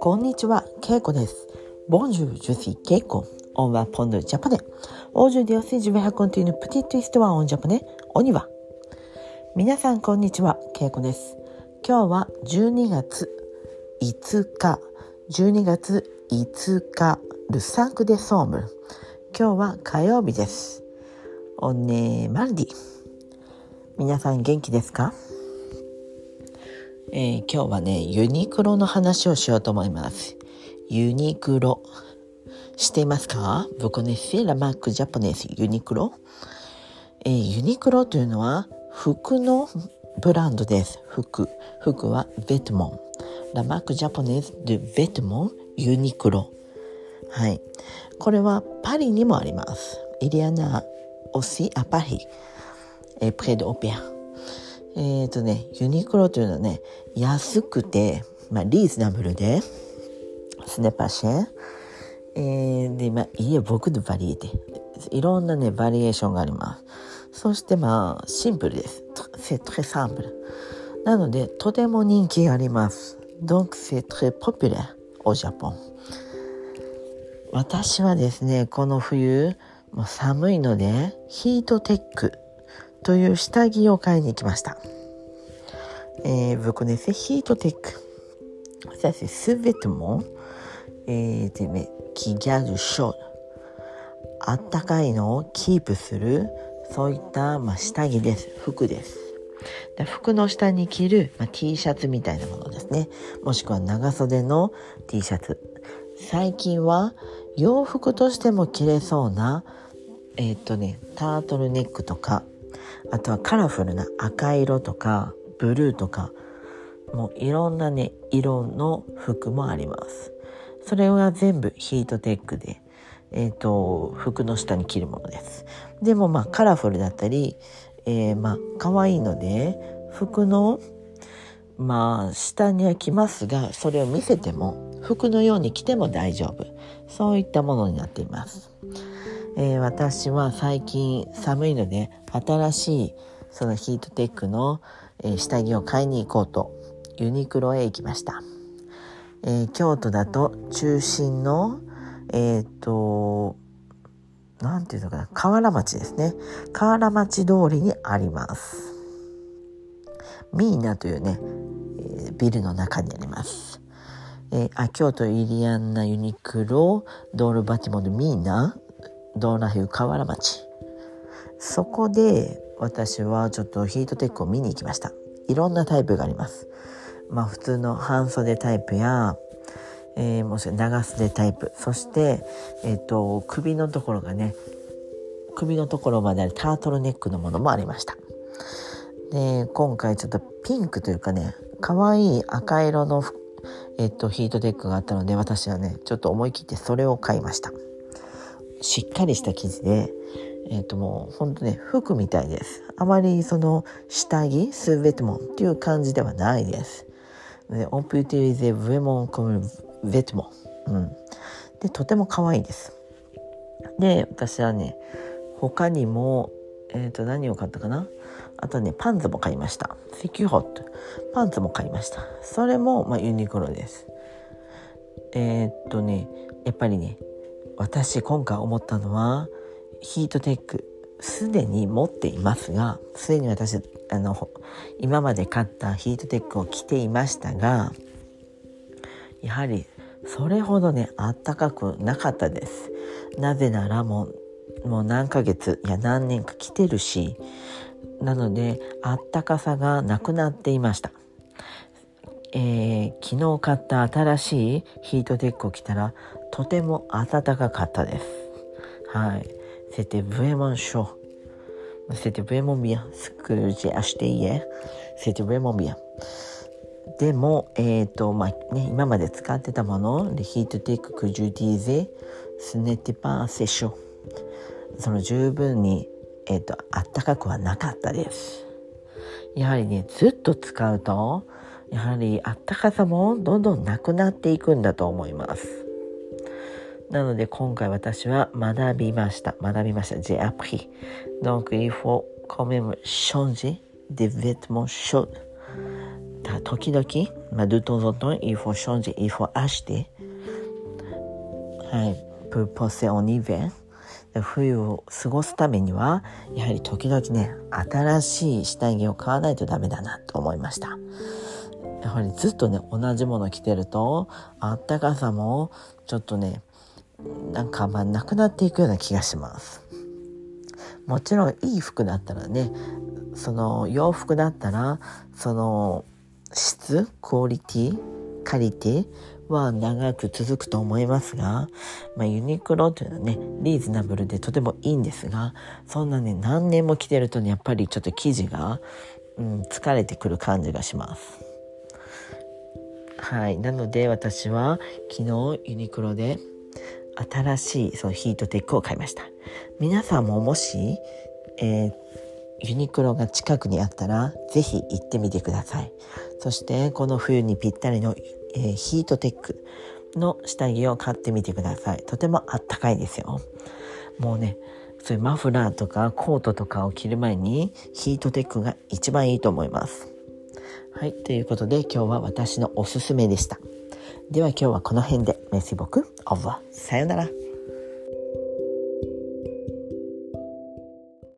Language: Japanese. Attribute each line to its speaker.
Speaker 1: こんにちは、けいこです。ボンジュジュシーケイコ、オンワポンドジャパネ。オージュディオシジュメハコンティーヌプティットイストオンジャパネ、オニワ。みさん、こんにちは、けいこです。今日は12月5日、12月5日、ルサンクデソーム。今日は火曜日です。オンネマルデ。さん、元気ですか？えー、今日はね、ユニクロの話をしようと思います。ユニクロ。知っていますか？僕ね、セラマックジャポネスユニクロ？えー、ユニクロというのは服のブランドです。服。服はベトモン。ラマックジャポネスでベトモンユニクロ。はい。これはパリにもあります。イリアナ・オシ・アパリ。えー、プレド・オペア。えっ、ー、とね、ユニクロというのはね、安くて、まあ、リーズナブルで、スネパシェ、えー、で、まあ、いえ、僕のバリエティ。いろんなね、バリエーションがあります。そしてまあ、シンプルです。セトレサンプル。なので、とても人気があります。Donc, c'est très populaire au Japon. 私はですね、この冬、もう寒いので、ヒートテックという下着を買いに行きました。えー、vous connaissez Heattech Ça c'est ce vêtement et, qui garde chaud あったかいのをキープするそういった、まあ、下着です服ですで服の下に着る、まあ、T シャツみたいなものですねもしくは長袖の T シャツ最近は洋服としても着れそうなえーっ、とねタートルネックとかあとはカラフルな赤色とかブルーとかもういろんなね色の服もあります。それは全部ヒートテックでえっ、ー、と服の下に着るものです。でもまあカラフルだったり、えー、まあ可愛いので服のまあ下には着ますがそれを見せても服のように着ても大丈夫。そういったものになっています。えー、私は最近寒いので新しいそのヒートテックの、えー、下着を買いに行こうとユニクロへ行きました、えー、京都だと中心のえっ、となんていうのかな河原町ですね。河原町通りにあります。ミーナというね、えビルの中にあります。えー、あ京都イリアンナユニクロドールバティモンドミーナドーナヒュー河原町。そこで私はちょっとヒートテックを見に行きました。いろんなタイプがあります。まあ普通の半袖タイプや、えー、もし長袖タイプ。そしてえっ、ー、と首のところがね首のところまであるタートルネックのものもありました。で今回ちょっとピンクというかね可愛い赤色のえっ、ー、とヒートテックがあったので私はねちょっと思い切ってそれを買いました。しっかりした生地で、えっ、ー、ともうほんとね、服みたいです。あまりその下着、スーベトモンっていう感じではないです。で、オンプティリゼ・ヴェモン・コム・ベトモン。うん。で、とても可愛いです。で、私はね、他にも、えっ、ー、と、何を買ったかな？あとね、パンツも買いました。セキュホット。パンツも買いました。それも、まあ、ユニクロです。えー、っとね、やっぱりね、私今回思ったのはヒートテックすでに持っていますがすでに私あの今まで買ったヒートテックを着ていましたがやはりそれほどねあったかくなかったですなぜならもうもう何ヶ月いや何年か着てるしなのであったかさがなくなっていましたえー、昨日買った新しいヒートテックを着たらとても暖かかったです。はい。c'était vraiment chaud. C'était vraiment んでも、えーとまあね、今まで使ってたもの、ヒートテッくじゅーティーゼ、スネティパーセシ。その十分に、えー、とあったかくはなかったです。やはりね、ずっと使うと、やはりあったかさもどんどんなくなっていくんだと思います。なので今回私は学びました。学びました。J'ai appris. Donc il faut quand même changer des vêtements chauds. 時々、まあ、de temps en temps, il faut changer, il faut acheter. はい、pour passer en hiver. 冬を過ごすためには、やはり時々ね、新しい下着を買わないとダメだなと思いました。やはりずっとね、同じもの着てると、あったかさもちょっとね、なんかまなくなっていくような気がします。もちろんいい服だったらね、その洋服だったら、その質、クオリティ、カリティは長く続くと思いますが、まあ、ユニクロというのはね、リーズナブルでとてもいいんですが、そんなね、何年も着てるとね、やっぱりちょっと生地が、うん、疲れてくる感じがします。はい。なので私は昨日ユニクロで新しいそのヒートテックを買いました。皆さんももし、えー、ユニクロが近くにあったらぜひ行ってみてください。そしてこの冬にぴったりの、えー、ヒートテックの下着を買ってみてください。とてもあったかいですよ。もうね、そういうマフラーとかコートとかを着る前にヒートテックが一番いいと思います。はい、ということで今日は私のおすすめでした。では今日はこの辺で。メシボク、オブ。さよなら。